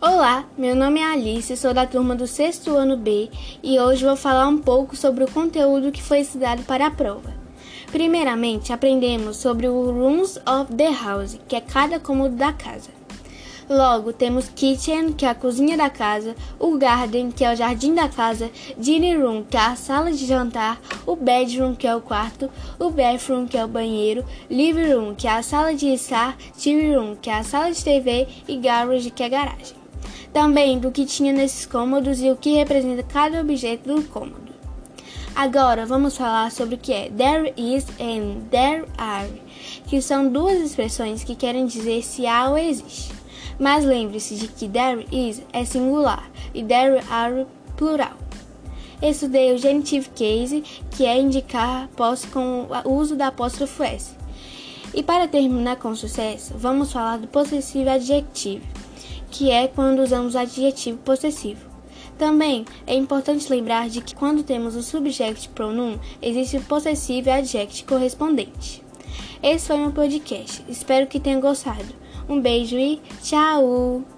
Olá, meu nome é Alice, sou da turma do sexto ano B e hoje vou falar um pouco sobre o conteúdo que foi estudado para a prova. Primeiramente, aprendemos sobre o Rooms of the House, que é cada cômodo da casa. Logo, temos Kitchen, que é a cozinha da casa, o Garden, que é o jardim da casa, Dining Room, que é a sala de jantar, o Bedroom, que é o quarto, o Bathroom, que é o banheiro, Living Room, que é a sala de estar, TV Room, que é a sala de TV e Garage, que é a garagem. Também do que tinha nesses cômodos e o que representa cada objeto do cômodo. Agora vamos falar sobre o que é there is and there are, que são duas expressões que querem dizer se há ou existe. Mas lembre-se de que there is é singular e there are plural. Estudei o genitive case, que é indicar posse com o uso da apóstrofo S. E para terminar com sucesso, vamos falar do possessivo adjetivo, que é quando usamos adjetivo possessivo. Também é importante lembrar de que quando temos o subject pronoun, existe o possessivo e adject correspondente. Esse foi meu podcast. Espero que tenham gostado. Um beijo e tchau!